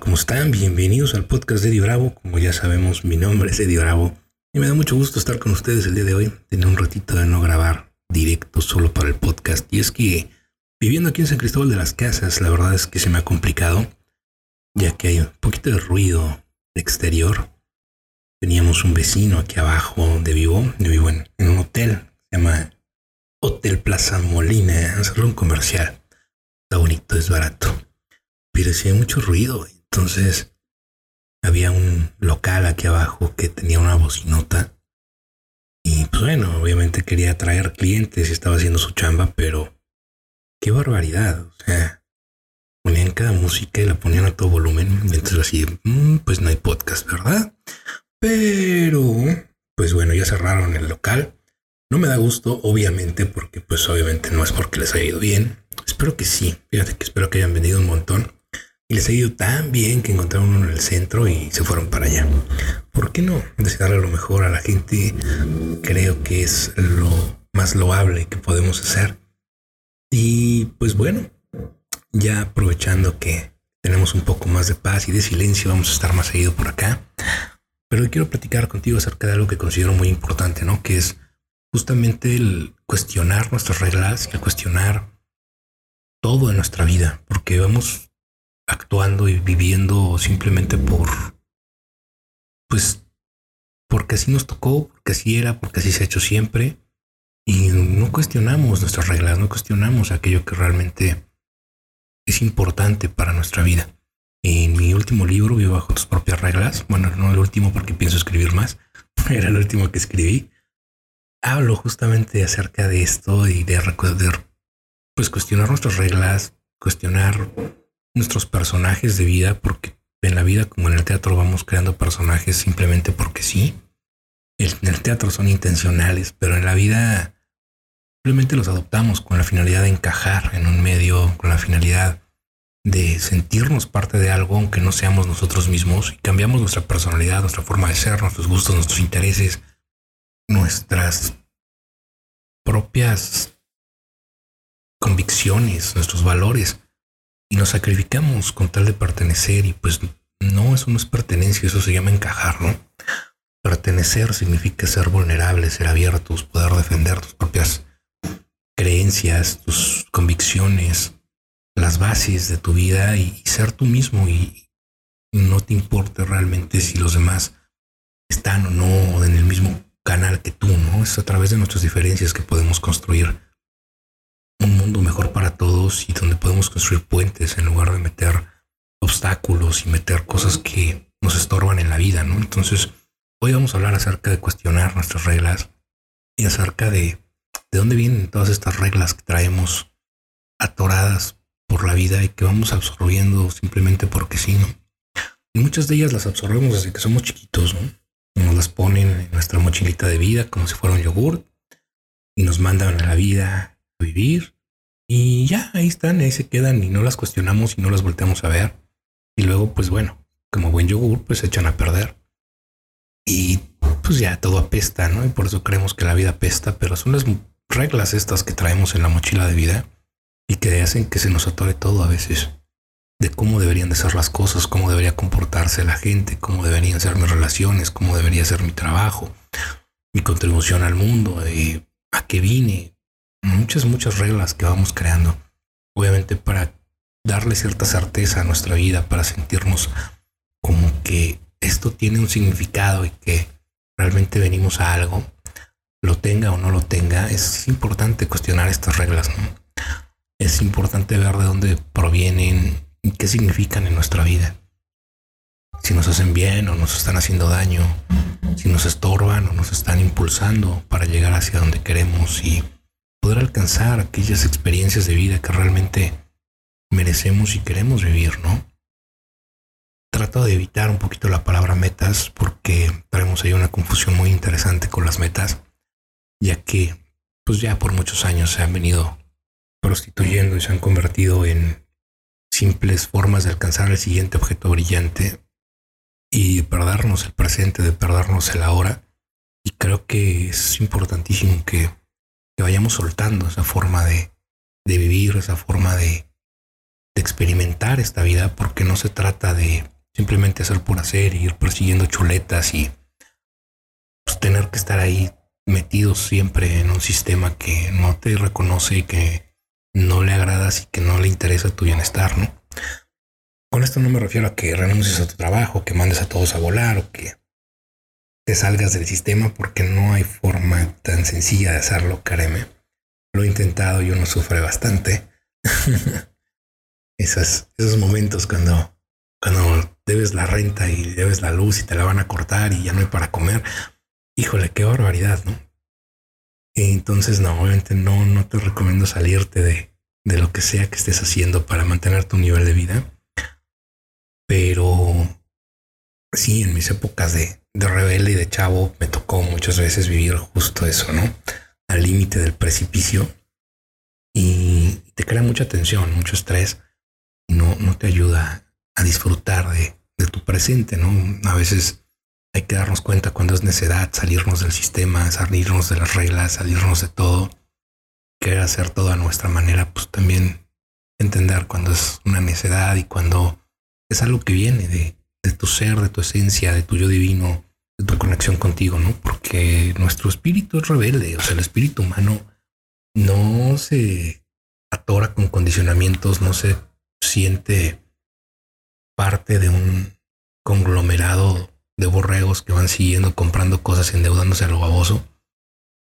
¿cómo están? Bienvenidos al podcast de Eddie Bravo. Como ya sabemos, mi nombre es Eddie Bravo y me da mucho gusto estar con ustedes el día de hoy. Tener un ratito de no grabar directo solo para el podcast. Y es que viviendo aquí en San Cristóbal de las Casas, la verdad es que se me ha complicado, ya que hay un poquito de ruido exterior. Teníamos un vecino aquí abajo donde vivo. Yo vivo en, un hotel, se llama Hotel Plaza Molina, un comercial. Está bonito, es barato. Pero sí hay mucho ruido. Entonces, había un local aquí abajo que tenía una bocinota. Y pues bueno, obviamente quería atraer clientes y estaba haciendo su chamba, pero qué barbaridad. O sea, ponían cada música y la ponían a todo volumen. Entonces así, mm, pues no hay podcast, ¿verdad? Pero, pues bueno, ya cerraron el local. No me da gusto, obviamente, porque pues obviamente no es porque les haya ido bien. Espero que sí. Fíjate que espero que hayan vendido un montón. Y les ha ido tan bien que encontraron uno en el centro y se fueron para allá. ¿Por qué no desearle lo mejor a la gente? Creo que es lo más loable que podemos hacer. Y pues bueno, ya aprovechando que tenemos un poco más de paz y de silencio, vamos a estar más seguido por acá. Pero quiero platicar contigo acerca de algo que considero muy importante, ¿no? Que es justamente el cuestionar nuestras reglas, el cuestionar todo en nuestra vida, porque vamos actuando y viviendo simplemente por, pues, porque así nos tocó, porque así era, porque así se ha hecho siempre. Y no cuestionamos nuestras reglas, no cuestionamos aquello que realmente es importante para nuestra vida. En mi último libro, Vivo bajo tus propias reglas, bueno, no el último porque pienso escribir más, era el último que escribí, hablo justamente acerca de esto y de, de pues cuestionar nuestras reglas, cuestionar nuestros personajes de vida, porque en la vida como en el teatro vamos creando personajes simplemente porque sí. En el teatro son intencionales, pero en la vida simplemente los adoptamos con la finalidad de encajar en un medio, con la finalidad de sentirnos parte de algo aunque no seamos nosotros mismos y cambiamos nuestra personalidad, nuestra forma de ser, nuestros gustos, nuestros intereses, nuestras propias convicciones, nuestros valores y nos sacrificamos con tal de pertenecer y pues no, eso no es pertenencia, eso se llama encajar, ¿no? Pertenecer significa ser vulnerable, ser abiertos, poder defender tus propias creencias, tus convicciones, las bases de tu vida y, ser tú mismo y no te importe realmente si los demás están o no en el mismo canal que tú, ¿no? Es a través de nuestras diferencias que podemos construir un mundo mejor para todos y donde podemos construir puentes en lugar de meter obstáculos y meter cosas que nos estorban en la vida, ¿no? Entonces, hoy vamos a hablar acerca de cuestionar nuestras reglas y acerca de de dónde vienen todas estas reglas que traemos atoradas por la vida y que vamos absorbiendo simplemente porque sí, ¿no? Muchas de ellas las absorbemos desde que somos chiquitos, ¿no? Nos las ponen en nuestra mochilita de vida como si fuera un yogur y nos mandan a la vida vivir y ya ahí están, ahí se quedan y no las cuestionamos y no las volteamos a ver. Y luego, pues bueno, como buen yogur, pues se echan a perder. Y pues ya todo apesta, ¿no? Y por eso creemos que la vida apesta, pero son las reglas estas que traemos en la mochila de vida y que hacen que se nos atore todo a veces de cómo deberían de ser las cosas, cómo debería comportarse la gente, cómo deberían ser mis relaciones, cómo debería ser mi trabajo, mi contribución al mundo, y a qué vine, muchas, muchas reglas que vamos creando, obviamente para darle cierta certeza a nuestra vida, para sentirnos como que esto tiene un significado y que realmente venimos a algo, lo tenga o no lo tenga, es importante cuestionar estas reglas. Es importante ver de dónde provienen y qué significan en nuestra vida. Si nos hacen bien o nos están haciendo daño, si nos estorban o nos están impulsando para llegar hacia donde queremos y poder alcanzar aquellas experiencias de vida que realmente merecemos y queremos vivir, ¿no? Trato de evitar un poquito la palabra metas porque tenemos ahí una confusión muy interesante con las metas, ya que pues ya por muchos años se han venido prostituyendo y se han convertido en simples formas de alcanzar el siguiente objeto brillante y de perdernos el presente, de perdernos el ahora. Y creo que es importantísimo que vayamos soltando esa forma de, vivir, esa forma de, de experimentar esta vida, porque no se trata de simplemente hacer por hacer, ir persiguiendo chuletas y pues, tener que estar ahí metidos siempre en un sistema que no te reconoce y que no le agradas y que no le interesa tu bienestar, ¿no? Con esto no me refiero a que renuncies a tu trabajo, que mandes a todos a volar o que salgas del sistema porque no hay forma tan sencilla de hacerlo, créeme. Lo he intentado y uno sufre bastante. esos, esos momentos cuando, cuando debes la renta y debes la luz y te la van a cortar y ya no hay para comer. Híjole, qué barbaridad, ¿no? entonces, no, obviamente no, no te recomiendo salirte de, de lo que sea que estés haciendo para mantener tu nivel de vida. Pero sí, en mis épocas de, de rebelde y de chavo me tocó muchas veces vivir justo eso, ¿no? Al límite del precipicio y te crea mucha tensión, mucho estrés no, no te ayuda a disfrutar de, de tu presente, ¿no? A veces hay que darnos cuenta cuando es necedad, salirnos del sistema, salirnos de las reglas, salirnos de todo, querer hacer todo a nuestra manera, pues también entender cuando es una necedad y cuando es algo que viene de, de tu ser, de tu esencia, de tu yo divino, de tu conexión contigo, ¿no? Porque nuestro espíritu es rebelde, o sea, el espíritu humano no se atora con condicionamientos, no se siente parte de un conglomerado de borregos que van siguiendo comprando cosas, endeudándose a lo baboso,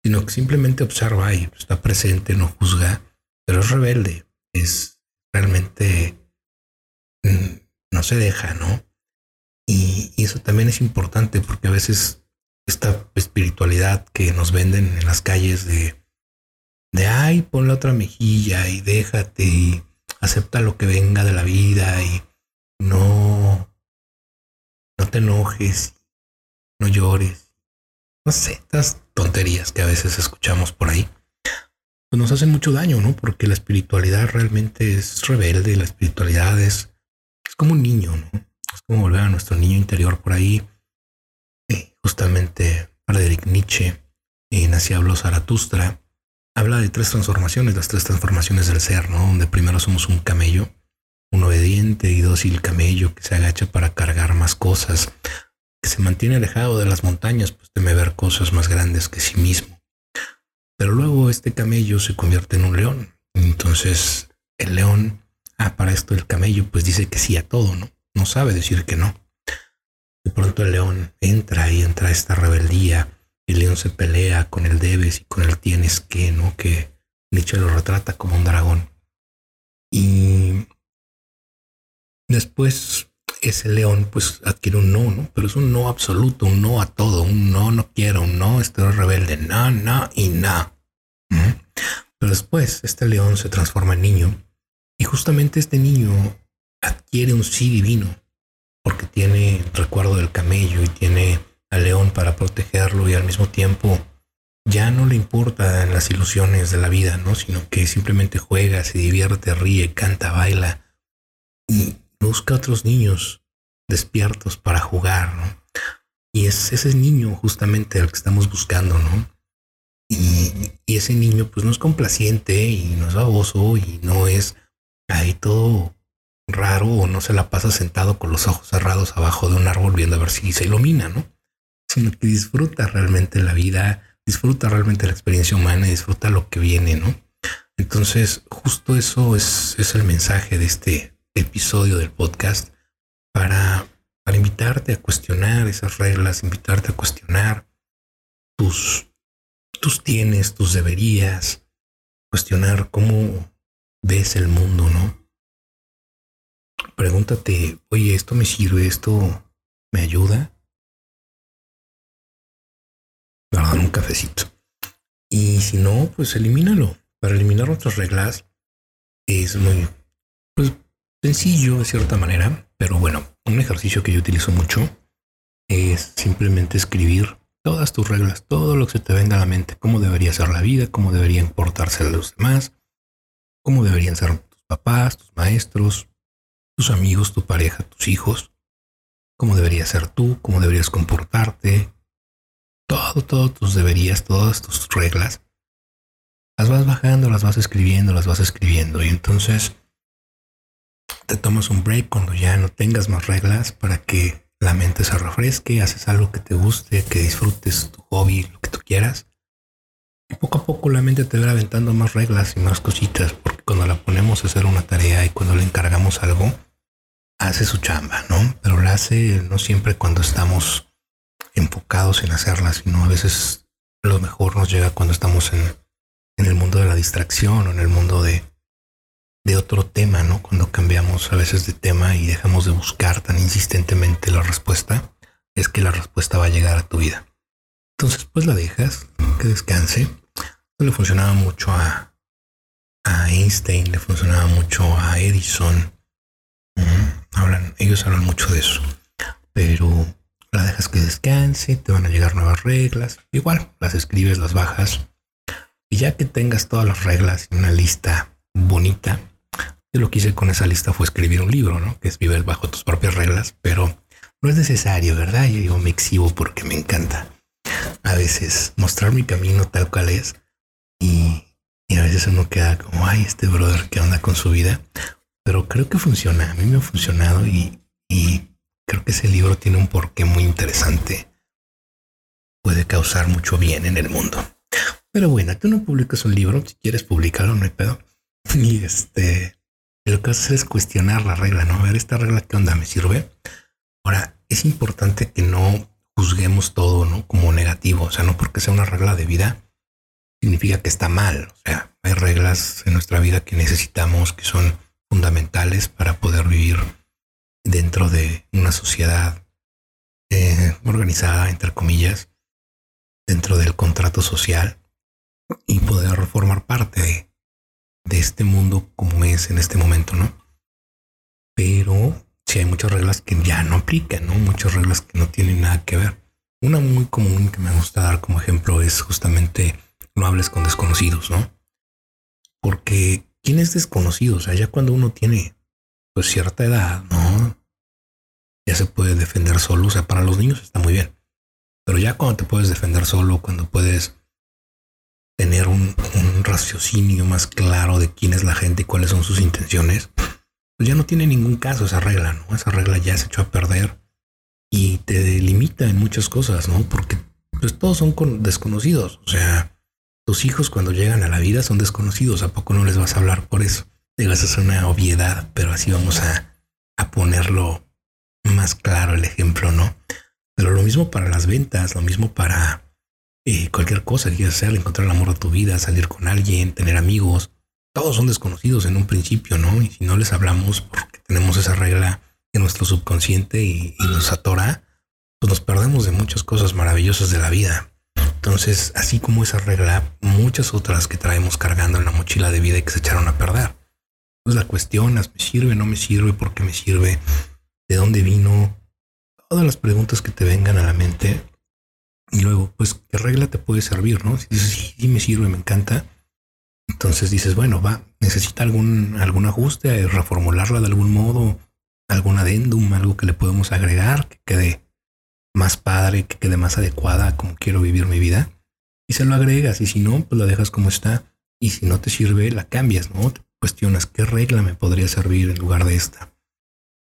sino que simplemente observa y está presente, no juzga, pero es rebelde, es realmente mm, no se deja, ¿no? Y, eso también es importante porque a veces esta espiritualidad que nos venden en las calles de, de ay, pon la otra mejilla y déjate y acepta lo que venga de la vida y no, no te enojes, no llores. No sé, estas tonterías que a veces escuchamos por ahí, pues nos hacen mucho daño, ¿no? Porque la espiritualidad realmente es rebelde, la espiritualidad es, es como un niño, ¿no? Como volver a nuestro niño interior por ahí. Eh, justamente Friedrich Nietzsche, en Así habló Zaratustra, habla de tres transformaciones, las tres transformaciones del ser, ¿no? Donde primero somos un camello, un obediente y dócil camello que se agacha para cargar más cosas, que se mantiene alejado de las montañas, pues teme ver cosas más grandes que sí mismo. Pero luego este camello se convierte en un león. Entonces el león, ah, para esto el camello pues dice que sí a todo, ¿no? No sabe decir que no. De pronto el león entra y entra esta rebeldía. El león se pelea con el debes y con el tienes que, ¿no? Que Nietzsche lo retrata como un dragón. Y Después ese león pues adquiere un no, ¿no? Pero es un no absoluto, un no a todo, un no, no quiero, un no, estoy rebelde, no, no y no. Pero después este león se transforma en niño y justamente este niño adquiere un sí divino porque tiene recuerdo del camello y tiene al león para protegerlo y al mismo tiempo ya no le importan las ilusiones de la vida, ¿no? Sino que simplemente juega, se divierte, ríe, canta, baila y busca otros niños despiertos para jugar, ¿no? Y es ese niño justamente al que estamos buscando, ¿no? Y, y, ese niño pues no es complaciente y no es baboso y no es ahí todo raro o no se la pasa sentado con los ojos cerrados abajo de un árbol viendo a ver si se ilumina, ¿no? Sino que disfruta realmente la vida, disfruta realmente la experiencia humana y disfruta lo que viene, ¿no? Entonces, justo eso es, es el mensaje de este, episodio del podcast para, para invitarte a cuestionar esas reglas, invitarte a cuestionar tus, tus tienes, tus deberías, cuestionar cómo ves el mundo, ¿no? Pregúntate, oye, ¿esto me sirve? ¿Esto me ayuda? dar un cafecito. Y si no, pues elimínalo. Para eliminar otras reglas es muy, pues sencillo de cierta manera, pero bueno, un ejercicio que yo utilizo mucho es simplemente escribir todas tus reglas, todo lo que se te venga a la mente, cómo debería ser la vida, cómo deberían portarse los demás, cómo deberían ser tus papás, tus maestros, tus amigos, tu pareja, tus hijos, cómo deberías ser tú, cómo deberías comportarte, todo, todo tus deberías, todas tus reglas, las vas bajando, las vas escribiendo, las vas escribiendo y entonces te tomas un break cuando ya no tengas más reglas para que la mente se refresque, haces algo que te guste, que disfrutes tu hobby, lo que tú quieras. Poco a poco la mente te va aventando más reglas y más cositas, porque cuando la ponemos a hacer una tarea y cuando le encargamos algo, hace su chamba, ¿no? Pero la hace no siempre cuando estamos enfocados en hacerla, sino a veces lo mejor nos llega cuando estamos en, en el mundo de la distracción o en el mundo de, de otro tema, ¿no? Cuando cambiamos a veces de tema y dejamos de buscar tan insistentemente la respuesta, es que la respuesta va a llegar a tu vida. Entonces, pues la dejas, que descanse. Esto le funcionaba mucho a, a Einstein, le funcionaba mucho a Edison. hablan, ellos hablan mucho de eso. Pero la dejas que descanse, te van a llegar nuevas reglas. Igual, las escribes, las bajas. Y ya que tengas todas las reglas en una lista bonita, lo que hice con esa lista fue escribir un libro, ¿no? Que es Vive bajo tus propias reglas, pero no es necesario, ¿verdad? Yo digo, me exhibo porque me encanta a veces mostrar mi camino tal cual es y, a veces uno queda como, ay, este brother, ¿qué onda con su vida? Pero creo que funciona, a mí me ha funcionado y, creo que ese libro tiene un porqué muy interesante. Puede causar mucho bien en el mundo. Pero bueno, tú no publicas un libro, si quieres publicarlo, no hay pedo. Y este, lo que haces es cuestionar la regla, ¿no? A ver, esta regla, ¿qué onda? ¿Me sirve? Ahora, es importante que no juzguemos todo, ¿no? Como negativo. O sea, no porque sea una regla de vida, significa que está mal. O sea, hay reglas en nuestra vida que necesitamos, que son fundamentales para poder vivir dentro de una sociedad eh, organizada, entre comillas, dentro del contrato social y poder formar parte de, de este mundo como es en este momento, ¿no? Pero si hay muchas reglas que ya no aplican, ¿no? Muchas reglas que no tienen nada que ver. Una muy común que me gusta dar como ejemplo es justamente no hables con desconocidos, ¿no? Porque ¿quién es desconocido? O sea, ya cuando uno tiene pues cierta edad, ¿no? Ya se puede defender solo. O sea, para los niños está muy bien. Pero ya cuando te puedes defender solo, cuando puedes tener un, raciocinio más claro de quién es la gente y cuáles son sus intenciones, pues ya no tiene ningún caso esa regla, ¿no? Esa regla ya se echó a perder y te limita en muchas cosas, ¿no? Porque pues todos son desconocidos, o sea, tus hijos cuando llegan a la vida son desconocidos, ¿a poco no les vas a hablar por eso? Te vas a una obviedad, pero así vamos a, a ponerlo más claro el ejemplo, ¿no? Pero lo mismo para las ventas, lo mismo para eh, cualquier cosa que quieras hacer, encontrar el amor de tu vida, salir con alguien, tener amigos, todos son desconocidos en un principio, ¿no? Y si no les hablamos porque tenemos esa regla en nuestro subconsciente y, nos atora, pues nos perdemos de muchas cosas maravillosas de la vida. Entonces, así como esa regla, muchas otras que traemos cargando en la mochila de vida y que se echaron a perder. Pues la cuestionas, ¿me sirve? ¿No me sirve? ¿Por qué me sirve? ¿De dónde vino? Todas las preguntas que te vengan a la mente y luego, pues, ¿qué regla te puede servir? ¿no? Si dices, sí, sí me sirve, me encanta. Entonces dices, bueno, va, necesita algún, algún ajuste, reformularla de algún modo, algún adendum, algo que le podemos agregar, que quede más padre, que quede más adecuada como quiero vivir mi vida. Y se lo agregas, y si no, pues la dejas como está. Y si no te sirve, la cambias, ¿no? Te cuestionas qué regla me podría servir en lugar de esta.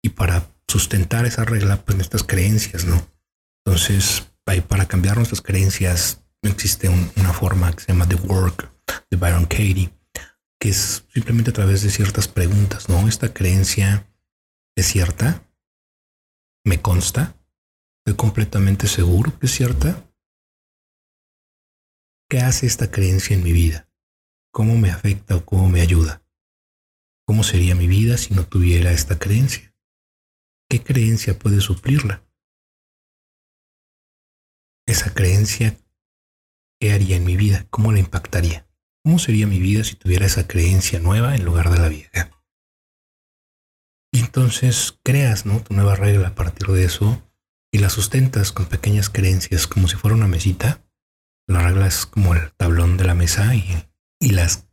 Y para sustentar esa regla, pues estas creencias, ¿no? Entonces, para cambiar nuestras creencias existe una forma que se llama The Work de Byron Katie, que es simplemente a través de ciertas preguntas, ¿no? Esta creencia es cierta, me consta, estoy completamente seguro que es cierta. ¿Qué hace esta creencia en mi vida? ¿Cómo me afecta o cómo me ayuda? ¿Cómo sería mi vida si no tuviera esta creencia? ¿Qué creencia puede suplirla? esa creencia, ¿qué haría en mi vida? ¿Cómo la impactaría? ¿Cómo sería mi vida si tuviera esa creencia nueva en lugar de la vieja? Y entonces creas ¿no? tu nueva regla a partir de eso y la sustentas con pequeñas creencias como si fuera una mesita. La regla es como el tablón de la mesa y, y las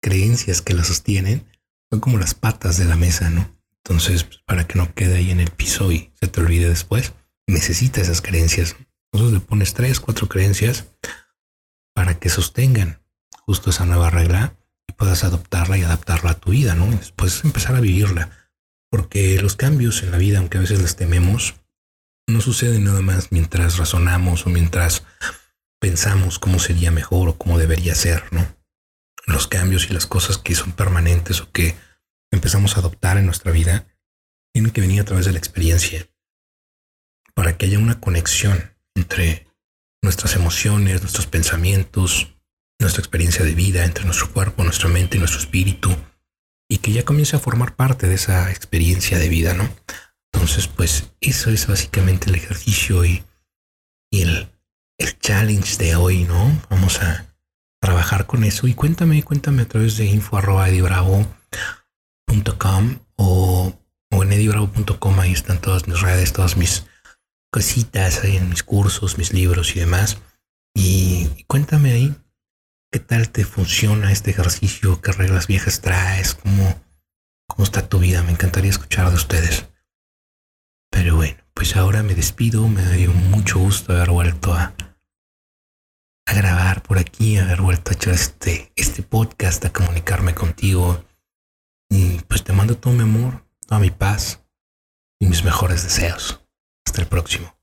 creencias que la sostienen son como las patas de la mesa, ¿no? Entonces, pues, para que no quede ahí en el piso y se te olvide después, necesita esas creencias. Entonces le pones tres, cuatro creencias para que sostengan justo esa nueva regla y puedas adoptarla y adaptarla a tu vida, ¿no? Después empezar a vivirla. Porque los cambios en la vida, aunque a veces les tememos, no suceden nada más mientras razonamos o mientras pensamos cómo sería mejor o cómo debería ser, ¿no? Los cambios y las cosas que son permanentes o que empezamos a adoptar en nuestra vida tienen que venir a través de la experiencia para que haya una conexión entre nuestras emociones, nuestros pensamientos, nuestra experiencia de vida, entre nuestro cuerpo, nuestra mente y nuestro espíritu, y que ya comience a formar parte de esa experiencia de vida, ¿no? Entonces, pues eso es básicamente el ejercicio y, el, el challenge de hoy, ¿no? Vamos a trabajar con eso y cuéntame, cuéntame a través de info.edibravo.com o, o en edibravo.com, ahí están todas mis redes, todas mis cositas ahí en mis cursos, mis libros y demás. Y cuéntame ahí qué tal te funciona este ejercicio, qué reglas viejas traes, cómo, cómo está tu vida. Me encantaría escuchar de ustedes. Pero bueno, pues ahora me despido. Me dio mucho gusto haber vuelto a, grabar por aquí, haber vuelto a echar este, este podcast, a comunicarme contigo. Y pues te mando todo mi amor, toda mi paz y mis mejores deseos. Hasta el próximo.